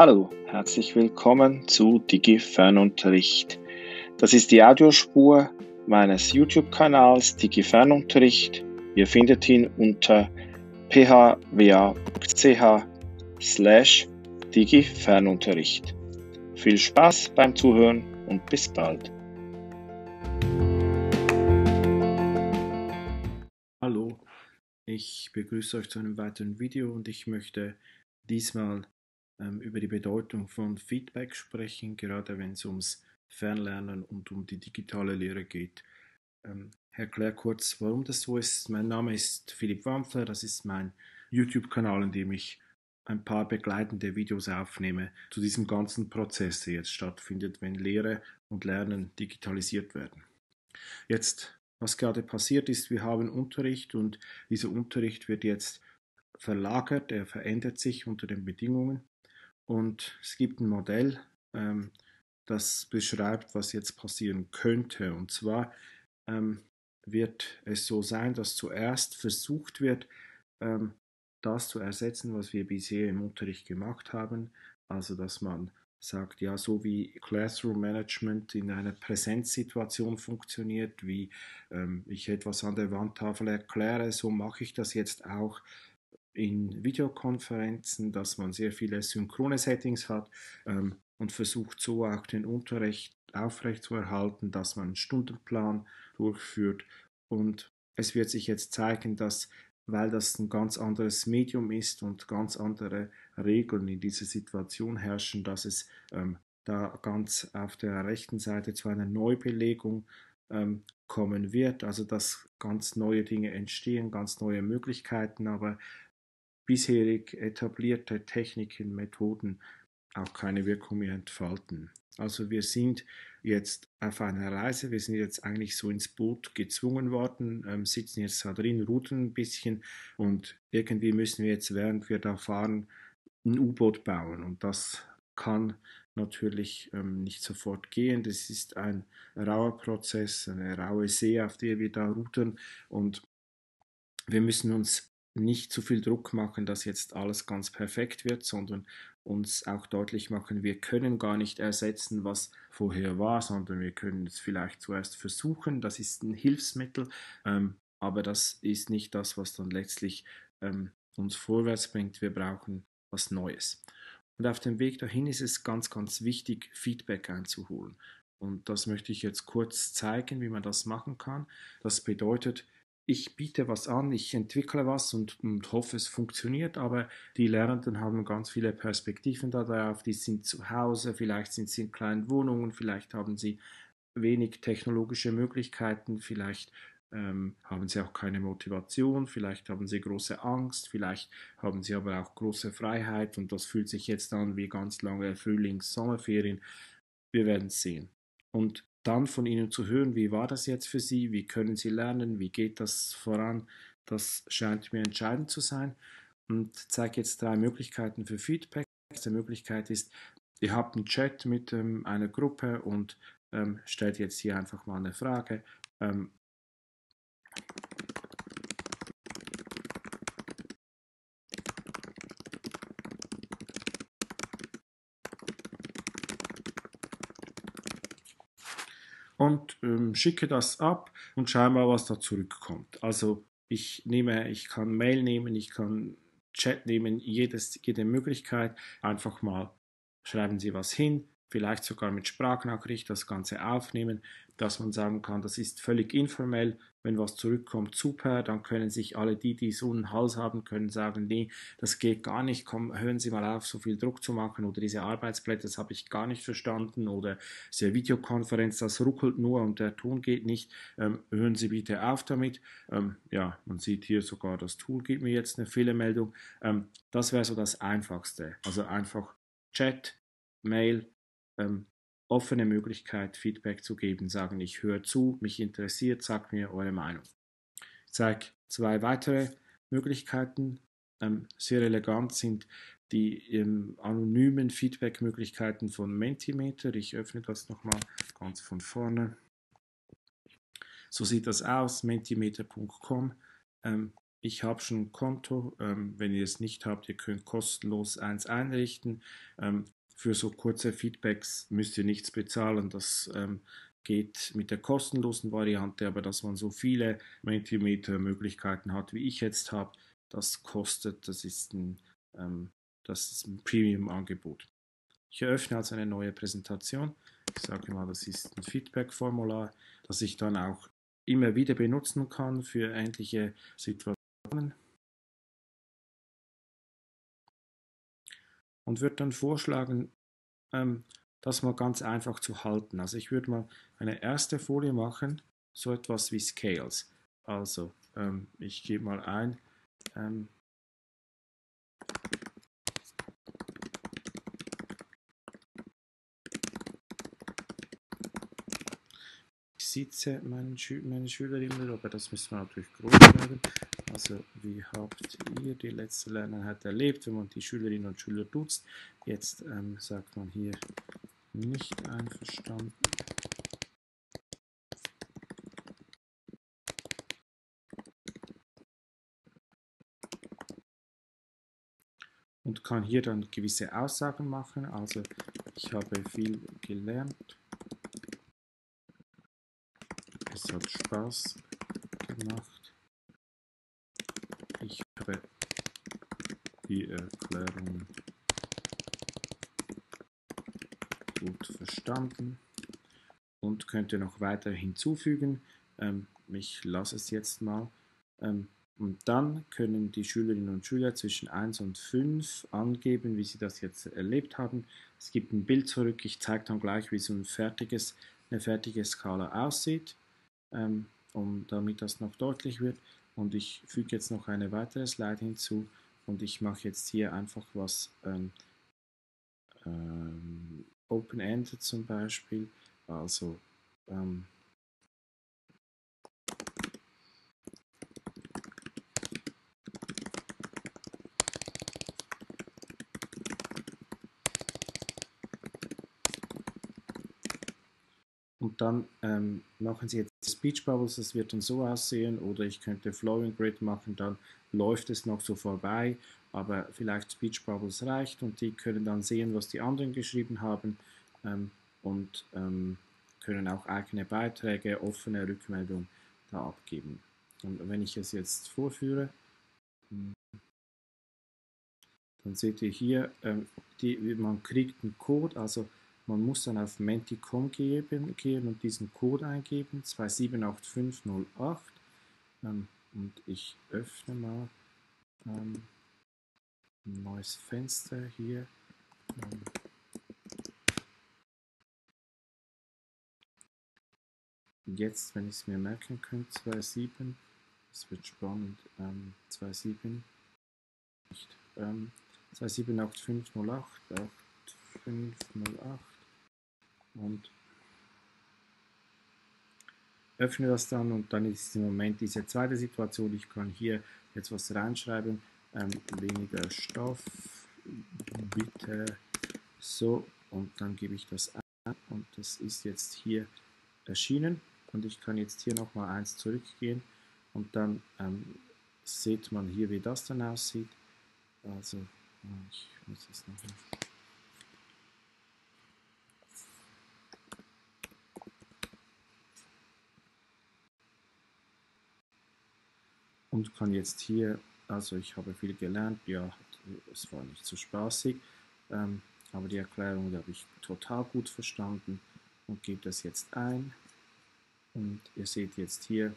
Hallo, herzlich willkommen zu DigiFernunterricht. Das ist die Audiospur meines YouTube-Kanals DigiFernunterricht. Ihr findet ihn unter phwa.ch slash DigiFernunterricht. Viel Spaß beim Zuhören und bis bald. Hallo, ich begrüße euch zu einem weiteren Video und ich möchte diesmal ähm, über die Bedeutung von Feedback sprechen, gerade wenn es ums Fernlernen und um die digitale Lehre geht. Ähm, erkläre kurz, warum das so ist. Mein Name ist Philipp Wampfler, das ist mein YouTube-Kanal, in dem ich ein paar begleitende Videos aufnehme zu diesem ganzen Prozess, der jetzt stattfindet, wenn Lehre und Lernen digitalisiert werden. Jetzt, was gerade passiert ist, wir haben Unterricht und dieser Unterricht wird jetzt verlagert, er verändert sich unter den Bedingungen. Und es gibt ein Modell, ähm, das beschreibt, was jetzt passieren könnte. Und zwar ähm, wird es so sein, dass zuerst versucht wird, ähm, das zu ersetzen, was wir bisher im Unterricht gemacht haben. Also, dass man sagt, ja, so wie Classroom Management in einer Präsenzsituation funktioniert, wie ähm, ich etwas an der Wandtafel erkläre, so mache ich das jetzt auch in Videokonferenzen, dass man sehr viele synchrone Settings hat ähm, und versucht so auch den Unterricht aufrechtzuerhalten, dass man einen Stundenplan durchführt. Und es wird sich jetzt zeigen, dass, weil das ein ganz anderes Medium ist und ganz andere Regeln in dieser Situation herrschen, dass es ähm, da ganz auf der rechten Seite zu einer Neubelegung ähm, kommen wird, also dass ganz neue Dinge entstehen, ganz neue Möglichkeiten, aber bisherig etablierte Techniken, Methoden auch keine Wirkung mehr entfalten. Also wir sind jetzt auf einer Reise, wir sind jetzt eigentlich so ins Boot gezwungen worden, ähm, sitzen jetzt da drin, rudern ein bisschen und irgendwie müssen wir jetzt, während wir da fahren, ein U-Boot bauen und das kann natürlich ähm, nicht sofort gehen. Das ist ein rauer Prozess, eine raue See, auf der wir da rudern und wir müssen uns nicht zu viel Druck machen, dass jetzt alles ganz perfekt wird, sondern uns auch deutlich machen, wir können gar nicht ersetzen, was vorher war, sondern wir können es vielleicht zuerst versuchen. Das ist ein Hilfsmittel, ähm, aber das ist nicht das, was dann letztlich ähm, uns vorwärts bringt. Wir brauchen was Neues. Und auf dem Weg dahin ist es ganz, ganz wichtig, Feedback einzuholen. Und das möchte ich jetzt kurz zeigen, wie man das machen kann. Das bedeutet, ich biete was an, ich entwickle was und, und, hoffe, es funktioniert, aber die Lernenden haben ganz viele Perspektiven darauf, die sind zu Hause, vielleicht sind sie in kleinen Wohnungen, vielleicht haben sie wenig technologische Möglichkeiten, vielleicht ähm, haben sie auch keine Motivation, vielleicht haben sie große Angst, vielleicht haben sie aber auch große Freiheit und das fühlt sich jetzt an wie ganz lange Frühlings-Sommerferien. Wir werden sehen. Und dann von Ihnen zu hören, wie war das jetzt für Sie, wie können Sie lernen, wie geht das voran, das scheint mir entscheidend zu sein. Und zeige jetzt drei Möglichkeiten für Feedback. Die erste Möglichkeit ist, ihr habt einen Chat mit ähm, einer Gruppe und ähm, stellt jetzt hier einfach mal eine Frage. Ähm, und ähm, schicke das ab und schaue mal, was da zurückkommt. Also ich nehme, ich kann Mail nehmen, ich kann Chat nehmen, jedes, jede Möglichkeit. Einfach mal schreiben Sie was hin, vielleicht sogar mit Sprachnachricht das Ganze aufnehmen, dass man sagen kann, das ist völlig informell, wenn was zurückkommt, super, dann können sich alle die, die so einen Hals haben, können sagen, nee, das geht gar nicht, komm, hören Sie mal auf, so viel Druck zu machen oder diese Arbeitsblätter, das habe ich gar nicht verstanden oder diese Videokonferenz, das ruckelt nur und der Ton geht nicht, ähm, hören Sie bitte auf damit. Ähm, ja, man sieht hier sogar, das Tool gibt mir jetzt eine Fehlermeldung. Ähm, das wäre so das Einfachste, also einfach Chat, Mail, ähm, offene Möglichkeit, Feedback zu geben, sagen, ich höre zu, mich interessiert, sagt mir eure Meinung. Ich zeige zwei weitere Möglichkeiten. Ähm, sehr elegant sind die ähm, anonymen Feedback-Möglichkeiten von Mentimeter. Ich öffne das nochmal ganz von vorne. So sieht das aus, mentimeter.com. Ähm, ich habe schon ein Konto. Ähm, wenn ihr es nicht habt, ihr könnt kostenlos eins einrichten. Ähm, für so kurze Feedbacks müsst ihr nichts bezahlen. Das ähm, geht mit der kostenlosen Variante, aber dass man so viele Mentimeter-Möglichkeiten hat, wie ich jetzt habe, das kostet, das ist ein, ähm, das ist ein Premium-Angebot. Ich eröffne also eine neue Präsentation. Ich sage mal, das ist ein Feedback-Formular, das ich dann auch immer wieder benutzen kann für ähnliche Situationen. Und würde dann vorschlagen, ähm, das mal ganz einfach zu halten. Also ich würde mal eine erste Folie machen, so etwas wie Scales. Also ähm, ich gebe mal ein, ähm, sitze meine, Schü meine Schülerinnen, aber das müssen wir natürlich groß schreiben. Also, wie habt ihr die letzte Lerneinheit erlebt, wenn man die Schülerinnen und Schüler duzt? Jetzt ähm, sagt man hier nicht einverstanden. Und kann hier dann gewisse Aussagen machen. Also, ich habe viel gelernt. Es hat Spaß gemacht. Ich habe die Erklärung gut verstanden und könnte noch weiter hinzufügen. Ähm, ich lasse es jetzt mal. Ähm, und dann können die Schülerinnen und Schüler zwischen 1 und 5 angeben, wie sie das jetzt erlebt haben. Es gibt ein Bild zurück. Ich zeige dann gleich, wie so ein fertiges, eine fertige Skala aussieht ähm, um, damit das noch deutlich wird. Und ich füge jetzt noch eine weitere Slide hinzu und ich mache jetzt hier einfach was ähm, ähm, Open-Ended zum Beispiel. Also ähm, Und dann ähm, machen Sie Speech Bubbles, das wird dann so aussehen, oder ich könnte Flowing Grid machen, dann läuft es noch so vorbei, aber vielleicht Speech Bubbles reicht und die können dann sehen, was die anderen geschrieben haben. Ähm, und ähm, können auch eigene Beiträge, offene Rückmeldung da abgeben. Und wenn ich es jetzt vorführe, hm, dann seht ihr hier, ähm, die, man kriegt einen Code, also man muss dann auf Menti.com gehen, gehen und diesen Code eingeben, 278508. Ähm, und ich öffne mal ähm, ein neues Fenster hier. Ähm, jetzt, wenn ich es mir merken könnte, 2.7, das wird spannend, ähm, 2.7, nicht, ähm, 2.78508, 8508, und öffne das dann und dann ist im Moment diese zweite Situation, ich kann hier jetzt was reinschreiben, ähm, weniger Stoff, bitte. So und dann gebe ich das ein und das ist jetzt hier erschienen. Und ich kann jetzt hier nochmal eins zurückgehen und dann ähm, sieht man hier, wie das dann aussieht. Also, ich muss es nochmal und kann jetzt hier, also ich habe viel gelernt, ja, es war nicht so spaßig, ähm, aber die Erklärung habe ich total gut verstanden und gebe das jetzt ein. Und ihr seht jetzt hier,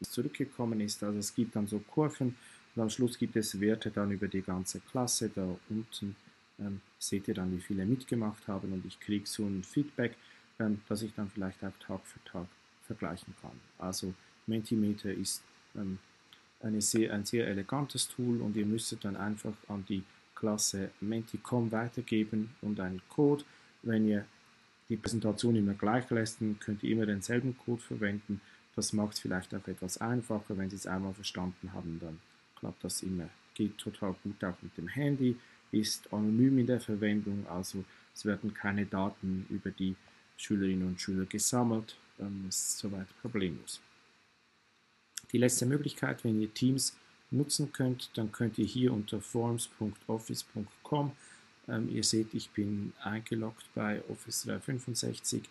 was zurückgekommen ist. Also es gibt dann so Kurven und am Schluss gibt es Werte dann über die ganze Klasse. Da unten ähm, seht ihr dann, wie viele mitgemacht haben und ich kriege so ein Feedback, ähm, das ich dann vielleicht auch Tag für Tag vergleichen kann. Also Mentimeter ist ähm, eine sehr, ein sehr elegantes Tool und ihr müsstet dann einfach an die Klasse Menticom weitergeben und einen Code. Wenn ihr die Präsentation immer gleich lässt, könnt ihr immer denselben Code verwenden. Das macht es vielleicht auch etwas einfacher. Wenn Sie es einmal verstanden haben, dann klappt das immer. Geht total gut auch mit dem Handy, ist anonym in der Verwendung, also es werden keine Daten über die Schülerinnen und Schüler gesammelt. Dann ist soweit problemlos. Die letzte Möglichkeit, wenn ihr Teams nutzen könnt, dann könnt ihr hier unter forms.office.com, ähm, ihr seht, ich bin eingeloggt bei Office 365,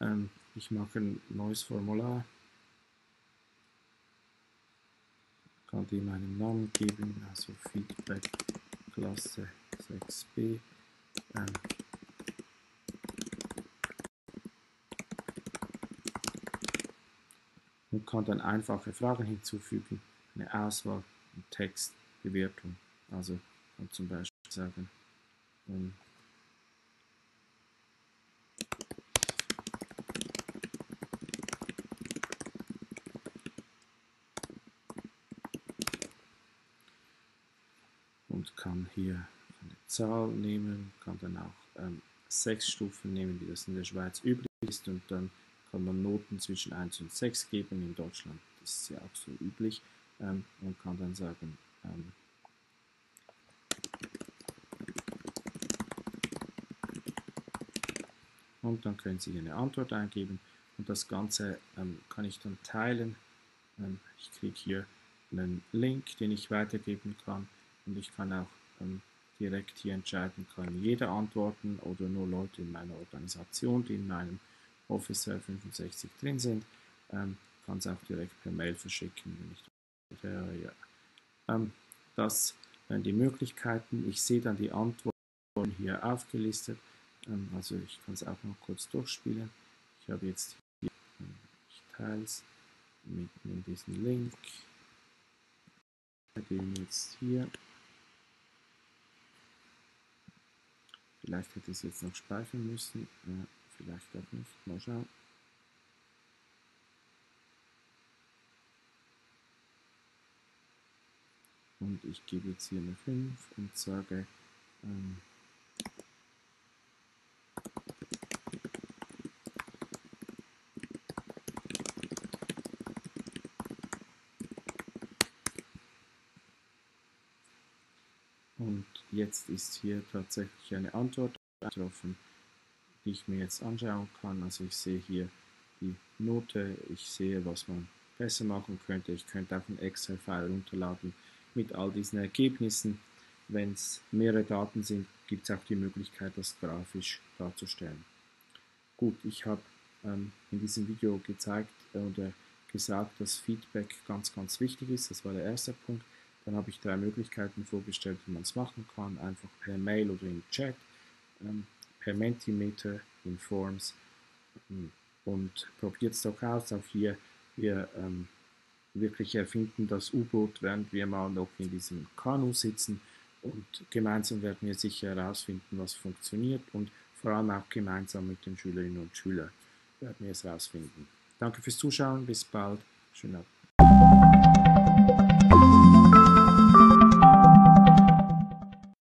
ähm, ich mache ein neues Formular, kann dem einen Namen geben, also Feedback Klasse 6b. Ähm, und kann dann einfache Fragen hinzufügen, eine Auswahl, ein Text, Bewertung. Also kann zum Beispiel sagen, ähm, und kann hier eine Zahl nehmen, kann dann auch ähm, sechs Stufen nehmen, wie das in der Schweiz üblich ist und dann kann man Noten zwischen 1 und 6 geben. In Deutschland ist es ja auch so üblich ähm, und kann dann sagen, ähm, und dann können Sie eine Antwort eingeben und das Ganze ähm, kann ich dann teilen. Ähm, ich kriege hier einen Link, den ich weitergeben kann und ich kann auch ähm, direkt hier entscheiden, kann jeder antworten oder nur Leute in meiner Organisation, die in meinem Office 365 drin sind, ähm, kann es auch direkt per Mail verschicken, wenn ich wäre. Ja. Ähm, das wären die Möglichkeiten. Ich sehe dann die Antworten hier aufgelistet. Ähm, also ich kann es auch noch kurz durchspielen. Ich habe jetzt hier, ähm, ich teile es mit, mit diesem Link. Wir gehen jetzt hier Vielleicht hätte ich es jetzt noch speichern müssen. Ja, vielleicht auch nicht. Mal. Und ich gebe jetzt hier eine 5 und sage, ähm, Und jetzt ist hier tatsächlich eine Antwort getroffen, die ich mir jetzt anschauen kann. Also ich sehe hier die Note, ich sehe, was man besser machen könnte. Ich könnte auch ein Excel-File runterladen mit all diesen Ergebnissen. Wenn es mehrere Daten sind, gibt es auch die Möglichkeit, das grafisch darzustellen. Gut, ich habe ähm, in diesem Video gezeigt oder gesagt, dass Feedback ganz, ganz wichtig ist. Das war der erste Punkt. Dann habe ich drei Möglichkeiten vorgestellt, wie man es machen kann. Einfach per Mail oder im Chat, ähm, per Mentimeter, in Forms. Ähm, und probiert es doch aus. Auch hier, wir ähm, wirklich erfinden das U-Boot, während wir mal noch in diesem Kanu sitzen. Und gemeinsam werden wir sicher herausfinden, was funktioniert. Und vor allem auch gemeinsam mit den Schülerinnen und Schülern werden wir es herausfinden. Danke fürs Zuschauen. Bis bald. Schönen Abend.